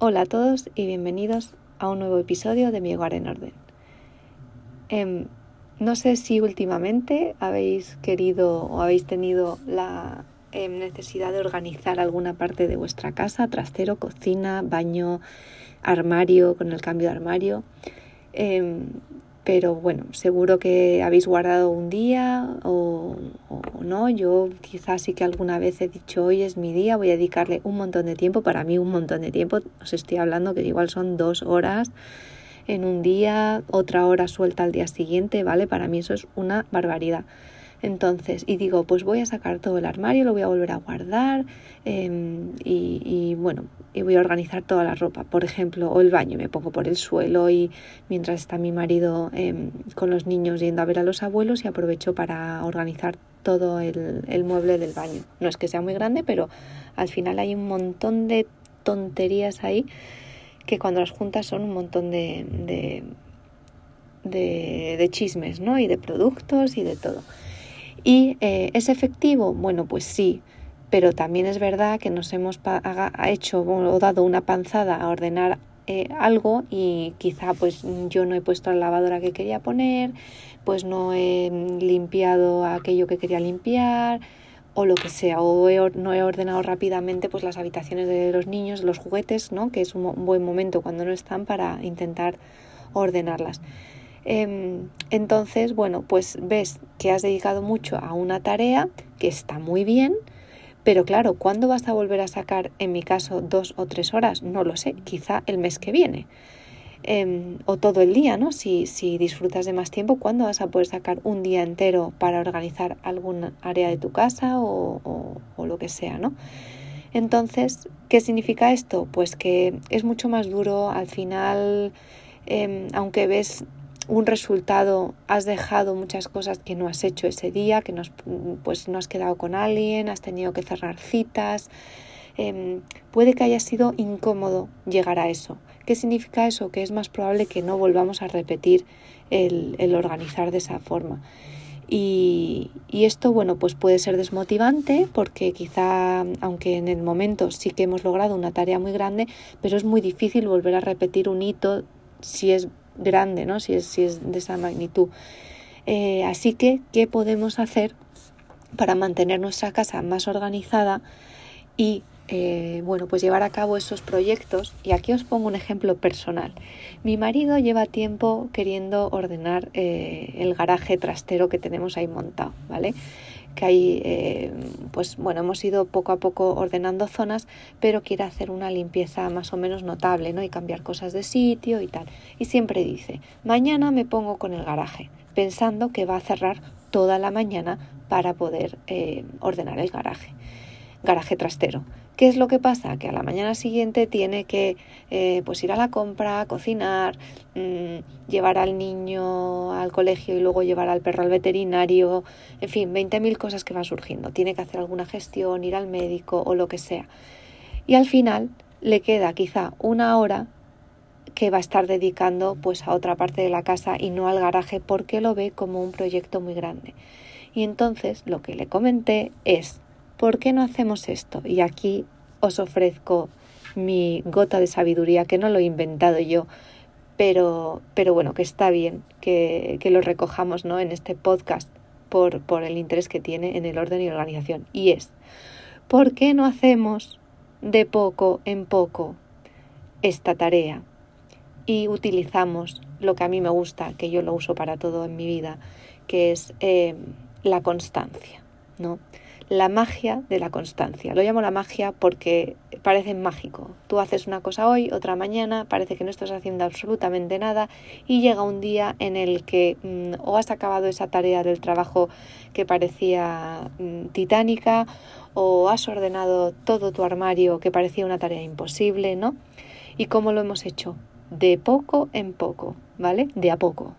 Hola a todos y bienvenidos a un nuevo episodio de Mi Hogar en Orden. Em, no sé si últimamente habéis querido o habéis tenido la em, necesidad de organizar alguna parte de vuestra casa, trastero, cocina, baño, armario, con el cambio de armario. Em, pero bueno, seguro que habéis guardado un día o, no. Yo quizás sí que alguna vez he dicho hoy es mi día, voy a dedicarle un montón de tiempo, para mí un montón de tiempo, os estoy hablando que igual son dos horas en un día, otra hora suelta al día siguiente, ¿vale? Para mí eso es una barbaridad. Entonces, y digo, pues voy a sacar todo el armario, lo voy a volver a guardar em, y, bueno, y voy a organizar toda la ropa, por ejemplo, o el baño, me pongo por el suelo y mientras está mi marido em, con los niños yendo a ver a los abuelos y aprovecho para organizar todo el, mueble del baño. No es que sea muy grande, pero al final hay un montón de tonterías ahí que cuando las juntas son un montón de, de, de, de chismes, ¿no? Y de productos y de todo. ¿Y eh, es efectivo? Bueno, pues sí, pero también es verdad que nos hemos hecho o dado una panzada a ordenar eh, algo y quizá pues yo no he puesto la lavadora que quería poner, pues no he limpiado aquello que quería limpiar o lo que sea, o no he ordenado rápidamente pues las habitaciones de los niños, los juguetes, ¿no? que es un buen momento cuando no están para intentar ordenarlas. Em, entonces, bueno, pues ves que has dedicado mucho a una tarea que está muy bien, pero claro, ¿cuándo vas a volver a sacar, en mi caso, dos o tres horas? No lo sé, quizá el mes que viene. Em, o todo el día, ¿no? Si, si disfrutas de más tiempo, ¿cuándo vas a poder sacar un día entero para organizar algún área de tu casa o, o lo que sea, ¿no? Entonces, ¿qué significa esto? Pues que es mucho más duro, al final, em, aunque ves un resultado, has dejado muchas cosas que no has hecho ese día, que no has, pues no has quedado con alguien, has tenido que cerrar citas. Em, puede que haya sido incómodo llegar a eso. ¿Qué significa eso? Que es más probable que no volvamos a repetir el, el organizar de esa forma. Y, y, esto, bueno, pues puede ser desmotivante porque quizá, aunque en el momento sí que hemos logrado una tarea muy grande, pero es muy difícil volver a repetir un hito si es grande, ¿no? Si es, si es de esa magnitud. Eh, así que, ¿qué podemos hacer para mantener nuestra casa más organizada y eh, bueno, pues llevar a cabo esos proyectos. Y aquí os pongo un ejemplo personal. Mi marido lleva tiempo queriendo ordenar eh, el garaje trastero que tenemos ahí montado, ¿vale? Que ahí, eh, pues bueno, hemos ido poco a poco ordenando zonas, pero quiere hacer una limpieza más o menos notable, ¿no? Y cambiar cosas de sitio y tal. Y siempre dice, mañana me pongo con el garaje, pensando que va a cerrar toda la mañana para poder eh, ordenar el garaje, garaje trastero. ¿Qué es lo que pasa? Que a la mañana siguiente tiene que eh, pues ir a la compra, cocinar, mm, llevar al niño al colegio y luego llevar al perro al veterinario, en fin, 20.000 cosas que van surgiendo. Tiene que hacer alguna gestión, ir al médico o lo que sea. Y al final le queda quizá una hora que va a estar dedicando pues a otra parte de la casa y no al garaje porque lo ve como un proyecto muy grande. Y entonces lo que le comenté es ¿por qué no hacemos esto? Y aquí os ofrezco mi gota de sabiduría, que no lo he inventado yo, pero, pero bueno, que está bien que, que lo recojamos ¿no? en este podcast por, por el interés que tiene en el orden y organización. Y es, ¿por qué no hacemos de poco en poco esta tarea y utilizamos lo que a mí me gusta, que yo lo uso para todo en mi vida, que es eh, la constancia, ¿no? La magia de la constancia. Lo llamo la magia porque parece mágico. Tú haces una cosa hoy, otra mañana, parece que no estás haciendo absolutamente nada y llega un día en el que mm, o has acabado esa tarea del trabajo que parecía mm, titánica o has ordenado todo tu armario que parecía una tarea imposible, ¿no? ¿Y cómo lo hemos hecho? De poco en poco, ¿vale? De a poco.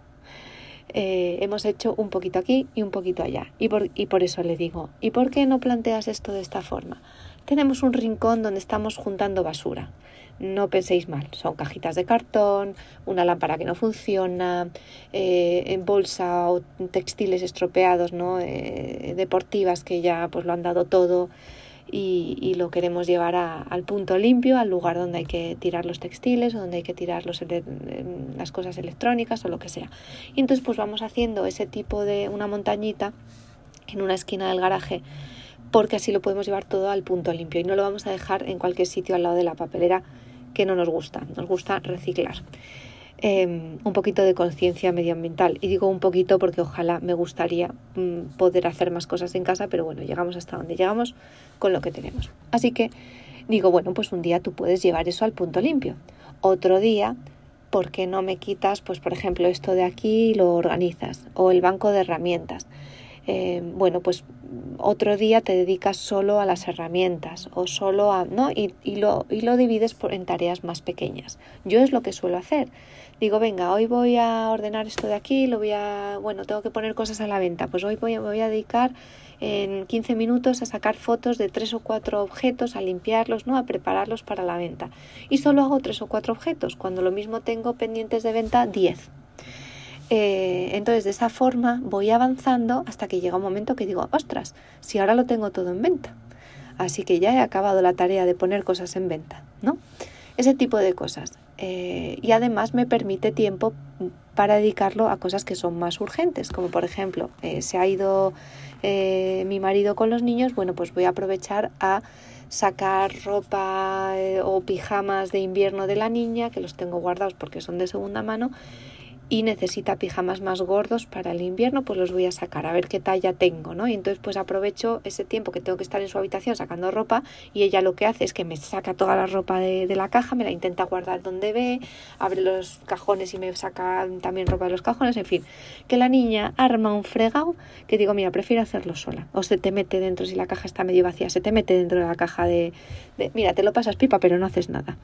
Eh, hemos hecho un poquito aquí y un poquito allá. Y por, y por eso le digo, ¿y por qué no planteas esto de esta forma? Tenemos un rincón donde estamos juntando basura. No penséis mal, son cajitas de cartón, una lámpara que no funciona, eh, en bolsa o textiles estropeados, ¿no? Eh, deportivas que ya pues lo han dado todo. Y, lo queremos llevar al punto limpio, al lugar donde hay que tirar los textiles o donde hay que tirar los, las cosas electrónicas o lo que sea. Y entonces pues vamos haciendo ese tipo de una montañita en una esquina del garaje porque así lo podemos llevar todo al punto limpio y no lo vamos a dejar en cualquier sitio al lado de la papelera que no nos gusta, nos gusta reciclar. Em, un poquito de conciencia medioambiental. Y digo un poquito porque ojalá me gustaría mm, poder hacer más cosas en casa, pero bueno, llegamos hasta donde llegamos con lo que tenemos. Así que digo, bueno, pues un día tú puedes llevar eso al punto limpio. Otro día, ¿por qué no me quitas, pues por ejemplo, esto de aquí y lo organizas? O el banco de herramientas. Eh, bueno, pues otro día te dedicas solo a las herramientas o solo a, ¿no? Y, y, lo, y lo divides por, en tareas más pequeñas. Yo es lo que suelo hacer. Digo, venga, hoy voy a ordenar esto de aquí, lo voy a, bueno, tengo que poner cosas a la venta. Pues hoy voy, voy a dedicar en 15 minutos a sacar fotos de tres o cuatro objetos, a limpiarlos, ¿no? A prepararlos para la venta. Y solo hago tres o cuatro objetos, cuando lo mismo tengo pendientes de venta 10. Eh, entonces, de esa forma voy avanzando hasta que llega un momento que digo, ostras, si ahora lo tengo todo en venta. Así que ya he acabado la tarea de poner cosas en venta, ¿no? Ese tipo de cosas. Eh, y además me permite tiempo para dedicarlo a cosas que son más urgentes, como por ejemplo, eh, se ha ido mi marido con los niños, bueno, pues voy a aprovechar a sacar ropa o pijamas de invierno de la niña, que los tengo guardados porque son de segunda mano, y necesita pijamas más gordos para el invierno, pues los voy a sacar a ver qué talla tengo, ¿no? Y entonces pues aprovecho ese tiempo que tengo que estar en su habitación sacando ropa y ella lo que hace es que me saca toda la ropa de, la caja, me la intenta guardar donde ve, abre los cajones y me saca también ropa de los cajones, en fin, que la niña arma un fregado que digo, mira, prefiero hacerlo sola. O se te mete dentro, si la caja está medio vacía, se te mete dentro de la caja de, mira, te lo pasas pipa, pero no haces nada.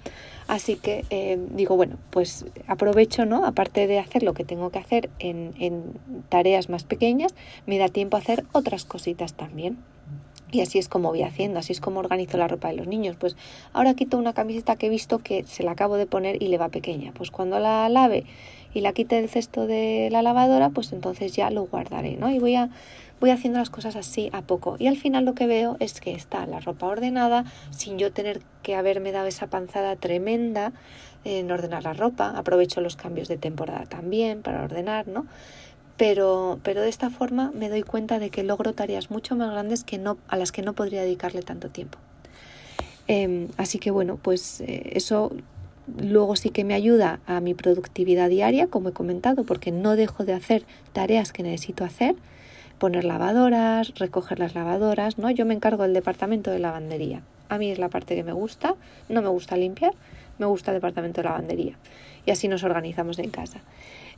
Así que eh, digo, bueno, pues aprovecho, ¿no? Aparte de lo que tengo que hacer en, en tareas más pequeñas, me da tiempo a hacer otras cositas también. Y así es como voy haciendo, así es como organizo la ropa de los niños. Pues ahora quito una camiseta que he visto que se la acabo de poner y le va pequeña. Pues cuando la lave y la quite del cesto de la lavadora, pues entonces ya lo guardaré, ¿no? Y voy a voy haciendo las cosas así a poco. Y al final lo que veo es que está la ropa ordenada sin yo tener que haberme dado esa panzada tremenda en ordenar la ropa. Aprovecho los cambios de temporada también para ordenar, ¿no? Pero, pero de esta forma me doy cuenta de que logro tareas mucho más grandes que no, a las que no podría dedicarle tanto tiempo. Em, así que bueno, pues eh, eso luego sí que me ayuda a mi productividad diaria, como he comentado, porque no dejo de hacer tareas que necesito hacer, poner lavadoras, recoger las lavadoras, ¿no? Yo me encargo del departamento de lavandería. A mí es la parte que me gusta, no me gusta limpiar, me gusta el departamento de lavandería. Y así nos organizamos en casa.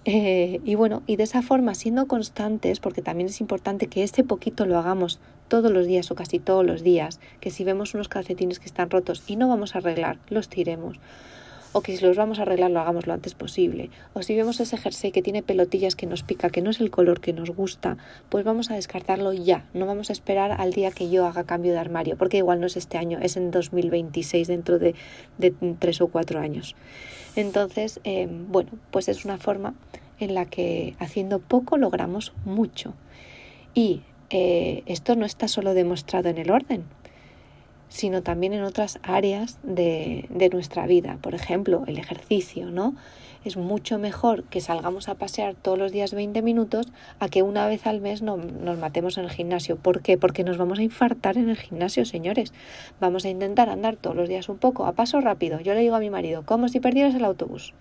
Eh, y bueno, y de esa forma, siendo constantes, porque también es importante que este poquito lo hagamos todos los días o casi todos los días, que si vemos unos calcetines que están rotos y no vamos a arreglar, los tiremos o que si los vamos a arreglar lo hagamos lo antes posible, o si vemos ese jersey que tiene pelotillas que nos pica, que no es el color que nos gusta, pues vamos a descartarlo ya, no vamos a esperar al día que yo haga cambio de armario, porque igual no es este año, es en 2026, dentro de, tres o cuatro años. Entonces, eh, bueno, pues es una forma en la que haciendo poco logramos mucho. Y eh, esto no está solo demostrado en el orden, sino también en otras áreas de, de, nuestra vida. Por ejemplo, el ejercicio, ¿no? Es mucho mejor que salgamos a pasear todos los días 20 minutos a que una vez al mes no, nos matemos en el gimnasio. ¿Por qué? Porque nos vamos a infartar en el gimnasio, señores. Vamos a intentar andar todos los días un poco, a paso rápido. Yo le digo a mi marido, como si perdieras el autobús.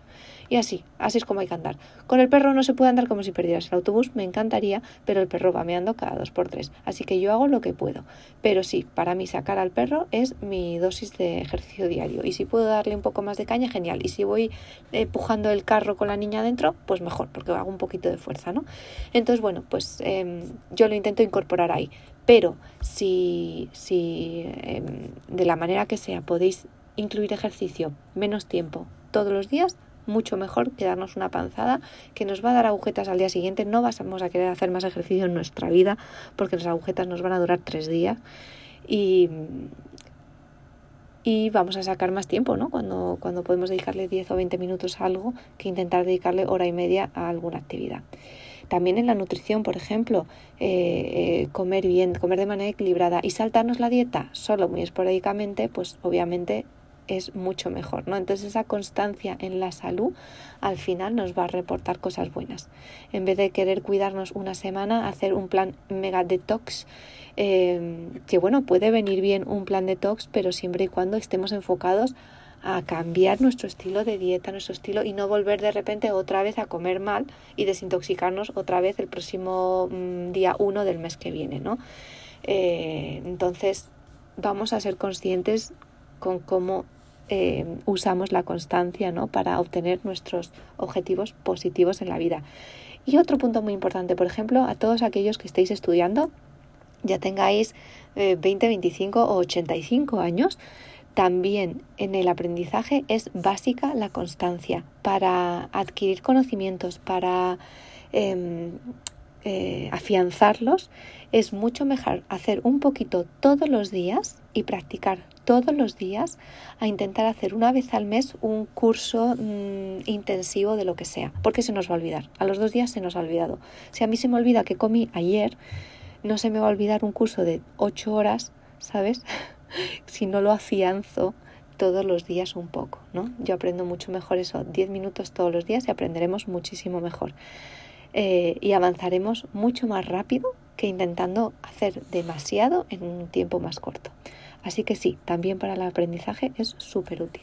Y así, así es como hay que andar. Con el perro no se puede andar como si perdieras el autobús, me encantaría, pero el perro va meando cada dos por tres. Así que yo hago lo que puedo. Pero sí, para mí sacar al perro es mi dosis de ejercicio diario. Y si puedo darle un poco más de caña, genial. Y si voy empujando el carro con la niña dentro, pues mejor, porque hago un poquito de fuerza, ¿no? Entonces, bueno, pues em, yo lo intento incorporar ahí. Pero si, si em, de la manera que sea podéis incluir ejercicio menos tiempo todos los días, mucho mejor que darnos una panzada que nos va a dar agujetas al día siguiente. No vamos a querer hacer más ejercicio en nuestra vida porque las agujetas nos van a durar tres días y, y vamos a sacar más tiempo, ¿no? Cuando, cuando podemos dedicarle 10 o 20 minutos a algo que intentar dedicarle hora y media a alguna actividad. También en la nutrición, por ejemplo, eh, comer bien, comer de manera equilibrada y saltarnos la dieta solo muy esporádicamente, pues obviamente es mucho mejor, ¿no? Entonces esa constancia en la salud al final nos va a reportar cosas buenas. En vez de querer cuidarnos una semana, hacer un plan mega detox, eh, que bueno, puede venir bien un plan detox, pero siempre y cuando estemos enfocados a cambiar nuestro estilo de dieta, nuestro estilo y no volver de repente otra vez a comer mal y desintoxicarnos otra vez el próximo mm, día uno del mes que viene, ¿no? Eh, entonces vamos a ser conscientes con cómo eh, usamos la constancia ¿no? para obtener nuestros objetivos positivos en la vida. Y otro punto muy importante, por ejemplo, a todos aquellos que estéis estudiando, ya tengáis 20, eh, 25 o 85 años, también en el aprendizaje es básica la constancia para adquirir conocimientos, para em, eh, afianzarlos. Es mucho mejor hacer un poquito todos los días y practicar todos los días a intentar hacer una vez al mes un curso mm, intensivo de lo que sea, porque se nos va a olvidar. A los dos días se nos ha olvidado. Si a mí se me olvida que comí ayer, no se me va a olvidar un curso de ocho horas, ¿sabes? si no lo afianzo todos los días un poco, ¿no? Yo aprendo mucho mejor eso, diez minutos todos los días y aprenderemos muchísimo mejor. Eh, y avanzaremos mucho más rápido que intentando hacer demasiado en un tiempo más corto. Así que sí, también para el aprendizaje es súper útil.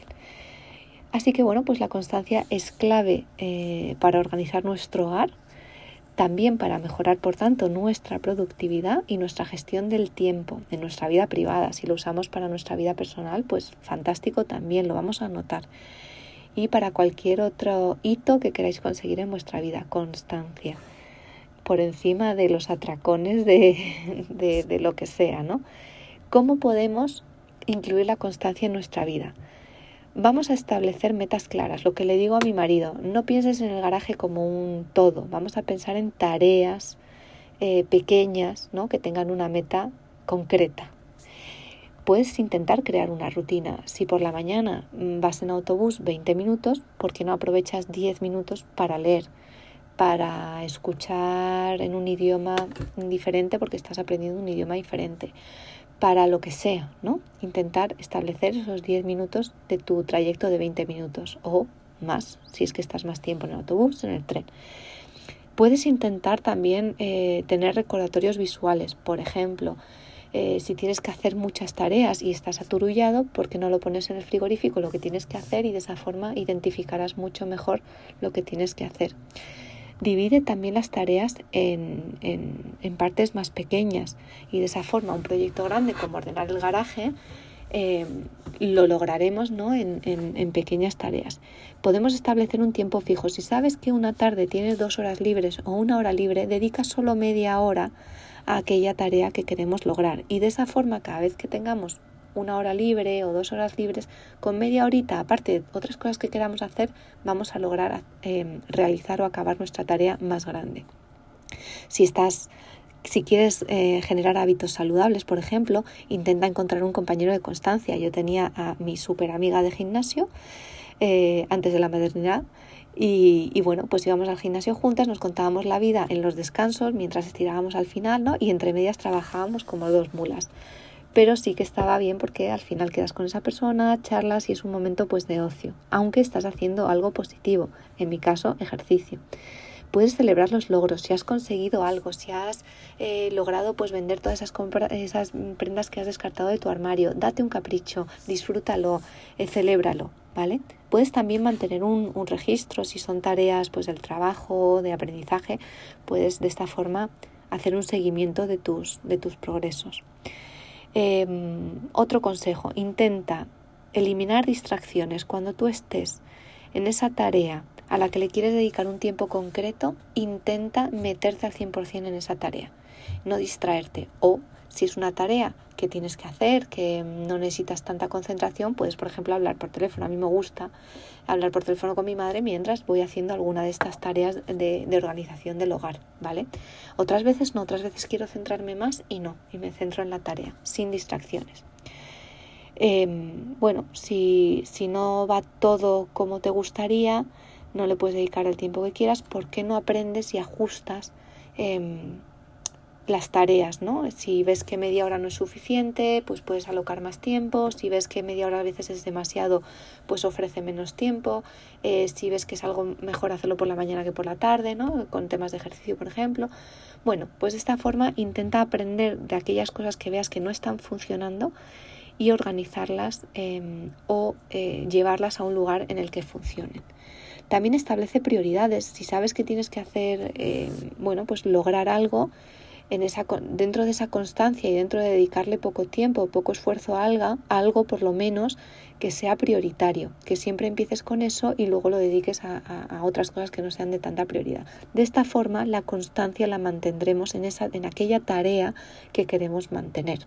Así que bueno, pues la constancia es clave eh, para organizar nuestro hogar, también para mejorar, por tanto, nuestra productividad y nuestra gestión del tiempo en nuestra vida privada. Si lo usamos para nuestra vida personal, pues fantástico también, lo vamos a notar. Y para cualquier otro hito que queráis conseguir en vuestra vida, constancia, por encima de los atracones de, de, de lo que sea, ¿no? ¿Cómo podemos incluir la constancia en nuestra vida? Vamos a establecer metas claras. Lo que le digo a mi marido, no pienses en el garaje como un todo. Vamos a pensar en tareas eh, pequeñas, ¿no? Que tengan una meta concreta. Puedes intentar crear una rutina. Si por la mañana mm, vas en autobús 20 minutos, ¿por qué no aprovechas 10 minutos para leer? para escuchar en un idioma diferente porque estás aprendiendo un idioma diferente para lo que sea, ¿no? Intentar establecer esos 10 minutos de tu trayecto de 20 minutos o más, si es que estás más tiempo en el autobús, en el tren. Puedes intentar también eh, tener recordatorios visuales, por ejemplo, eh, si tienes que hacer muchas tareas y estás aturullado, ¿por qué no lo pones en el frigorífico lo que tienes que hacer y de esa forma identificarás mucho mejor lo que tienes que hacer? divide también las tareas en, en, partes más pequeñas y de esa forma un proyecto grande como ordenar el garaje eh, lo lograremos ¿no? En, en, pequeñas tareas. Podemos establecer un tiempo fijo. Si sabes que una tarde tienes dos horas libres o una hora libre, dedica solo media hora a aquella tarea que queremos lograr. Y de esa forma, cada vez que tengamos una hora libre o dos horas libres, con media horita, aparte de otras cosas que queramos hacer, vamos a lograr eh, realizar o acabar nuestra tarea más grande. Si estás si quieres eh, generar hábitos saludables, por ejemplo, intenta encontrar un compañero de constancia. Yo tenía a mi super amiga de gimnasio eh, antes de la maternidad y, y, bueno, pues íbamos al gimnasio juntas, nos contábamos la vida en los descansos mientras estirábamos al final, ¿no? Y entre medias trabajábamos como dos mulas pero sí que estaba bien porque al final quedas con esa persona, charlas y es un momento pues de ocio, aunque estás haciendo algo positivo, en mi caso ejercicio. Puedes celebrar los logros, si has conseguido algo, si has eh, logrado pues vender todas esas, esas prendas que has descartado de tu armario, date un capricho, disfrútalo, eh, celébralo, ¿vale? Puedes también mantener un, un registro si son tareas pues del trabajo, de aprendizaje, puedes de esta forma hacer un seguimiento de tus, de tus progresos. Em, otro consejo, intenta eliminar distracciones. Cuando tú estés en esa tarea a la que le quieres dedicar un tiempo concreto, intenta meterte al 100% en esa tarea, no distraerte. O si es una tarea que tienes que hacer, que no necesitas tanta concentración, puedes, por ejemplo, hablar por teléfono. A mí me gusta hablar por teléfono con mi madre mientras voy haciendo alguna de estas tareas de, organización del hogar, ¿vale? Otras veces no, otras veces quiero centrarme más y no, y me centro en la tarea, sin distracciones. Em, bueno, si, si no va todo como te gustaría, no le puedes dedicar el tiempo que quieras, ¿por qué no aprendes y ajustas em, las tareas, ¿no? Si ves que media hora no es suficiente, pues puedes alocar más tiempo. Si ves que media hora a veces es demasiado, pues ofrece menos tiempo. Eh, si ves que es algo mejor hacerlo por la mañana que por la tarde, ¿no? Con temas de ejercicio, por ejemplo. Bueno, pues de esta forma intenta aprender de aquellas cosas que veas que no están funcionando y organizarlas em, o eh, llevarlas a un lugar en el que funcionen. También establece prioridades. Si sabes que tienes que hacer, em, bueno, pues lograr algo, en esa, dentro de esa constancia y dentro de dedicarle poco tiempo, poco esfuerzo a algo, algo por lo menos que sea prioritario, que siempre empieces con eso y luego lo dediques a, a, otras cosas que no sean de tanta prioridad. De esta forma, la constancia la mantendremos en, esa, en aquella tarea que queremos mantener.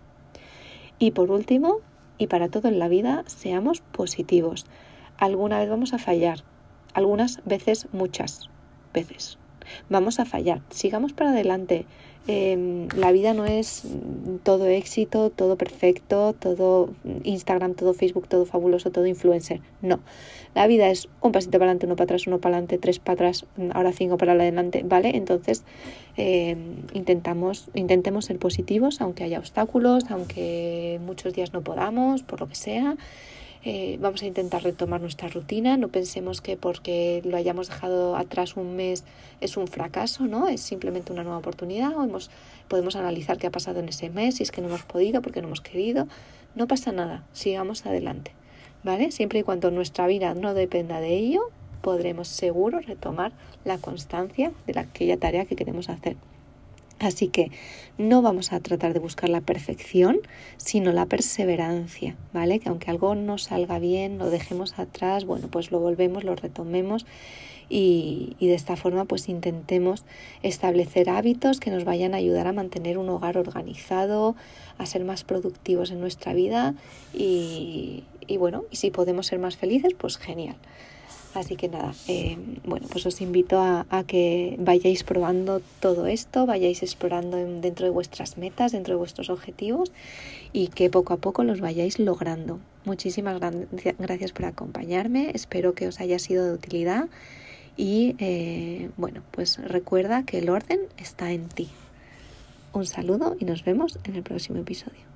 Y por último, y para todo en la vida, seamos positivos. Alguna vez vamos a fallar, algunas veces, muchas veces. Vamos a fallar, sigamos para adelante, Em, la vida no es todo éxito, todo perfecto, todo Instagram, todo Facebook, todo fabuloso, todo influencer. No. La vida es un pasito para adelante, uno para atrás, uno para adelante, tres para atrás, ahora cinco para adelante, ¿vale? Entonces em, intentamos, intentemos ser positivos, aunque haya obstáculos, aunque muchos días no podamos, por lo que sea. Eh, vamos a intentar retomar nuestra rutina. No pensemos que porque lo hayamos dejado atrás un mes es un fracaso, ¿no? Es simplemente una nueva oportunidad. O podemos analizar qué ha pasado en ese mes, si es que no hemos podido, porque no hemos querido. No pasa nada, sigamos adelante, ¿vale? Siempre y cuando nuestra vida no dependa de ello, podremos seguro retomar la constancia de aquella tarea que queremos hacer. Así que no vamos a tratar de buscar la perfección, sino la perseverancia, ¿vale? Que aunque algo no salga bien, lo dejemos atrás, bueno, pues lo volvemos, lo retomemos y, de esta forma pues intentemos establecer hábitos que nos vayan a ayudar a mantener un hogar organizado, a ser más productivos en nuestra vida y, y bueno, y si podemos ser más felices, pues genial. Así que nada, eh, bueno, pues os invito a, que vayáis probando todo esto, vayáis explorando dentro de vuestras metas, dentro de vuestros objetivos y que poco a poco los vayáis logrando. Muchísimas gracias por acompañarme, espero que os haya sido de utilidad y eh, bueno, pues recuerda que el orden está en ti. Un saludo y nos vemos en el próximo episodio.